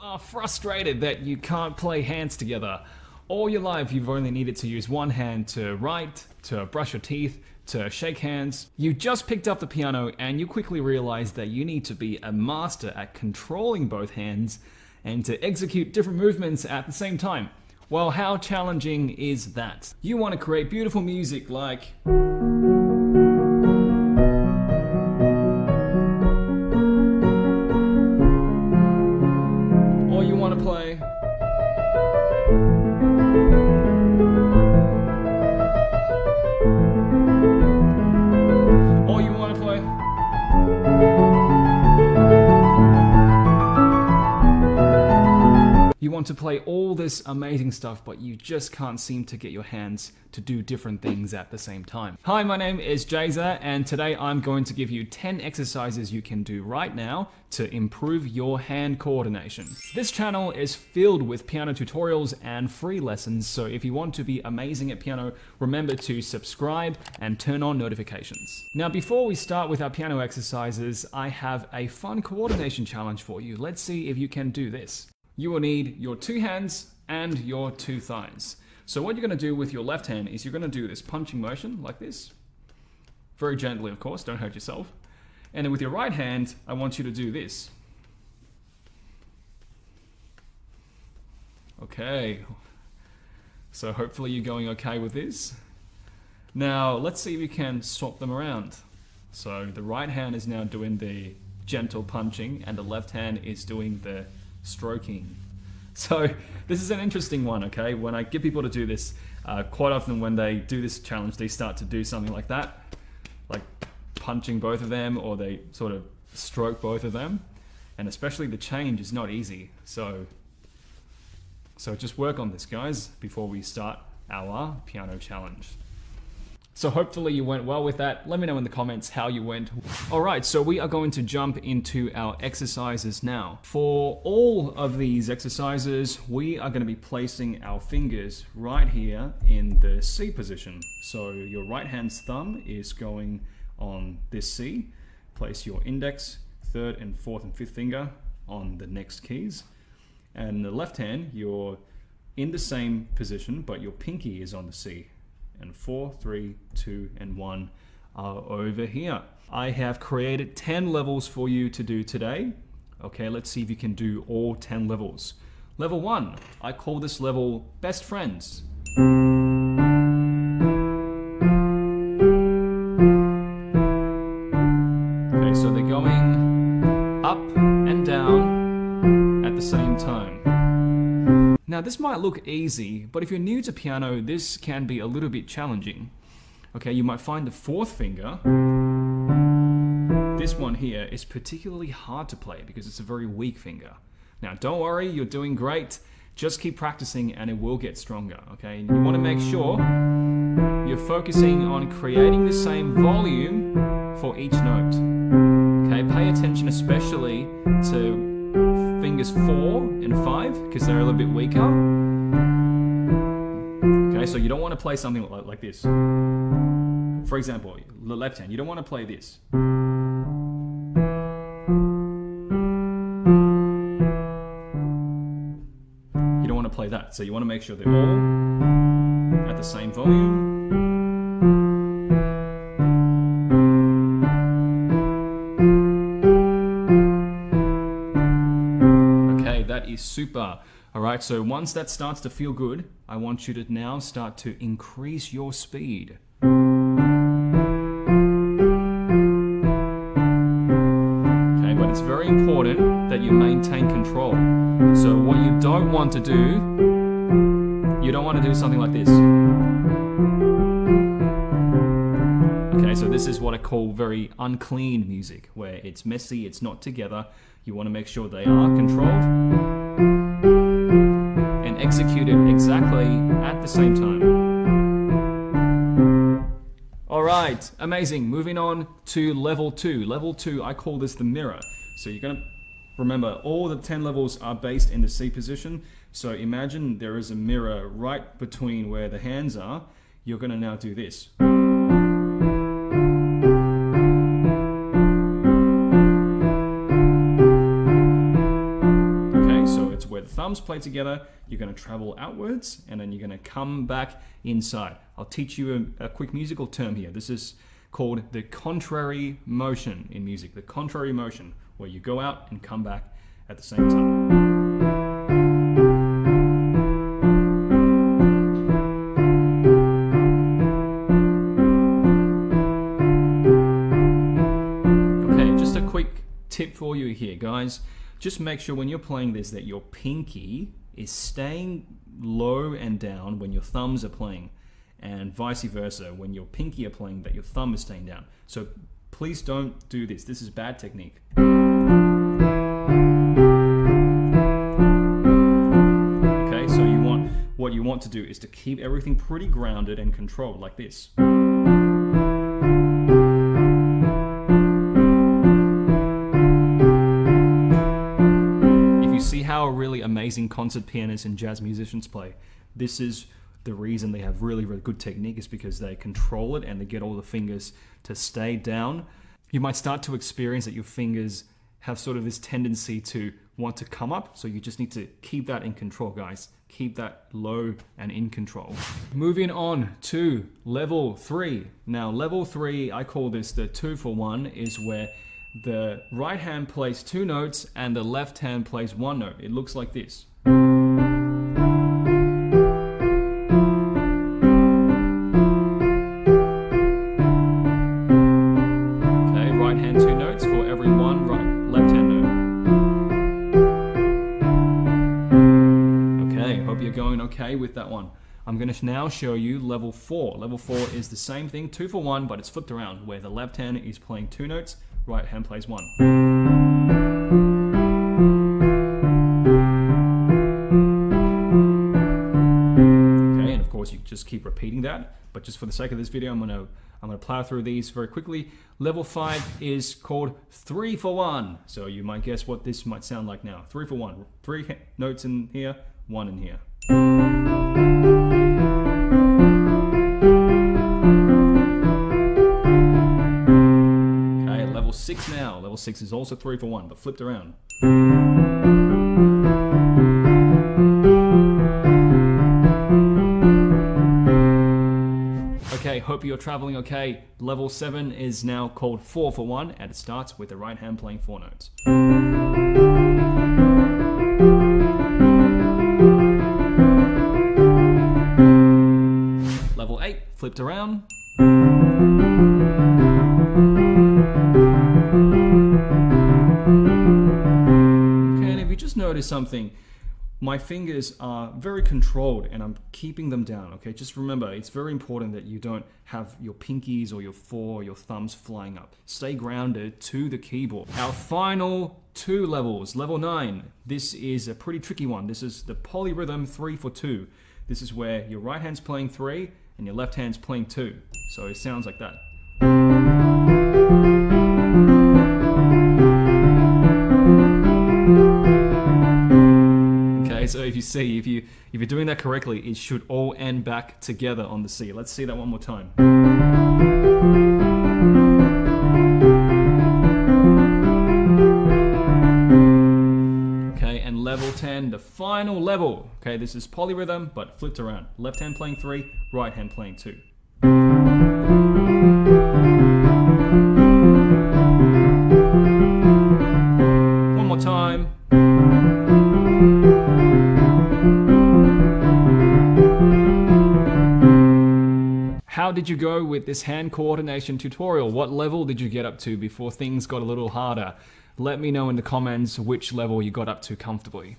are frustrated that you can't play hands together. All your life, you've only needed to use one hand to write, to brush your teeth, to shake hands. You just picked up the piano and you quickly realize that you need to be a master at controlling both hands and to execute different movements at the same time. Well, how challenging is that? You want to create beautiful music like. To play all this amazing stuff, but you just can't seem to get your hands to do different things at the same time. Hi, my name is Jaza, and today I'm going to give you 10 exercises you can do right now to improve your hand coordination. This channel is filled with piano tutorials and free lessons, so if you want to be amazing at piano, remember to subscribe and turn on notifications. Now, before we start with our piano exercises, I have a fun coordination challenge for you. Let's see if you can do this you will need your two hands and your two thighs. So what you're going to do with your left hand is you're going to do this punching motion like this. Very gently, of course, don't hurt yourself. And then with your right hand, I want you to do this. Okay. So hopefully you're going okay with this. Now, let's see if we can swap them around. So the right hand is now doing the gentle punching and the left hand is doing the stroking. So this is an interesting one, okay? When I get people to do this, uh, quite often when they do this challenge, they start to do something like that, like punching both of them, or they sort of stroke both of them, and especially the change is not easy. So, so just work on this, guys, before we start our piano challenge. So hopefully you went well with that. Let me know in the comments how you went. All right, so we are going to jump into our exercises now. For all of these exercises, we are going to be placing our fingers right here in the C position. So your right hand's thumb is going on this C. Place your index, third and fourth and fifth finger on the next keys. And the left hand, you're in the same position, but your pinky is on the C and four, three, two, and one are over here. I have created 10 levels for you to do today. Okay, let's see if you can do all 10 levels. Level one, I call this level best friends. Now, this might look easy, but if you're new to piano, this can be a little bit challenging. Okay, you might find the fourth finger, this one here, is particularly hard to play because it's a very weak finger. Now, don't worry, you're doing great. Just keep practicing and it will get stronger, okay? You want to make sure you're focusing on creating the same volume for each note. Okay, pay attention especially to fingers four and five because they're a little bit weaker. Okay, so you don't want to play something like, like this. For example, the left hand, you don't want to play this. You don't want to play that. So you want to make sure they're all at the same volume. Super. All right, so once that starts to feel good, I want you to now start to increase your speed. Okay, but it's very important that you maintain control. So, what you don't want to do, you don't want to do something like this. Okay, so this is what I call very unclean music, where it's messy, it's not together. You want to make sure they are controlled and executed exactly at the same time. All right, amazing. Moving on to level two. Level two, I call this the mirror. So you're gonna remember all the 10 levels are based in the C position. So imagine there is a mirror right between where the hands are. You're gonna now do this. Play together. You're going to travel outwards and then you're going to come back inside. I'll teach you a, a quick musical term here. This is called the contrary motion in music. The contrary motion, where you go out and come back at the same time. Okay, just a quick tip for you here, guys. Just make sure when you're playing this that your pinky is staying low and down when your thumbs are playing, and vice versa when your pinky are playing that your thumb is staying down. So please don't do this. This is bad technique. Okay, so you want what you want to do is to keep everything pretty grounded and controlled like this. Amazing concert pianists and jazz musicians play, this is the reason they have really, really good technique is because they control it and they get all the fingers to stay down. You might start to experience that your fingers have sort of this tendency to want to come up, so you just need to keep that in control, guys. Keep that low and in control. Moving on to level three. Now, level three, I call this the two for one, is where the right hand plays two notes and the left hand plays one note. It looks like this. Okay, right hand two notes for every one right left hand note. Okay, hope you're going okay with that one. I'm going to now show you level four. Level four is the same thing, two for one, but it's flipped around, where the left hand is playing two notes, right hand plays one. Okay, and of course you just keep repeating that. But just for the sake of this video, I'm gonna I'm gonna plow through these very quickly. Level five is called three for one. So you might guess what this might sound like now. Three for one. Three notes in here, one in here. Six now. Level six is also three for one, but flipped around. Okay, hope you're traveling okay. Level 7 is now called 4 for 1 and it starts with the right hand playing 4 notes. Level 8, flipped around. Okay, and if you just notice something, my fingers are very controlled and I'm keeping them down. Okay, just remember it's very important that you don't have your pinkies or your four or your thumbs flying up. Stay grounded to the keyboard. Our final two levels, level nine. This is a pretty tricky one. This is the polyrhythm three for two. This is where your right hand's playing three and your left hand's playing two. So it sounds like that. See, if you if you're doing that correctly, it should all end back together on the C. Let's see that one more time. Okay, and level 10, the final level. Okay, this is polyrhythm, but flipped around. Left hand playing three, right hand playing two. One more time. Did you go with this hand coordination tutorial? What level did you get up to before things got a little harder? Let me know in the comments which level you got up to comfortably.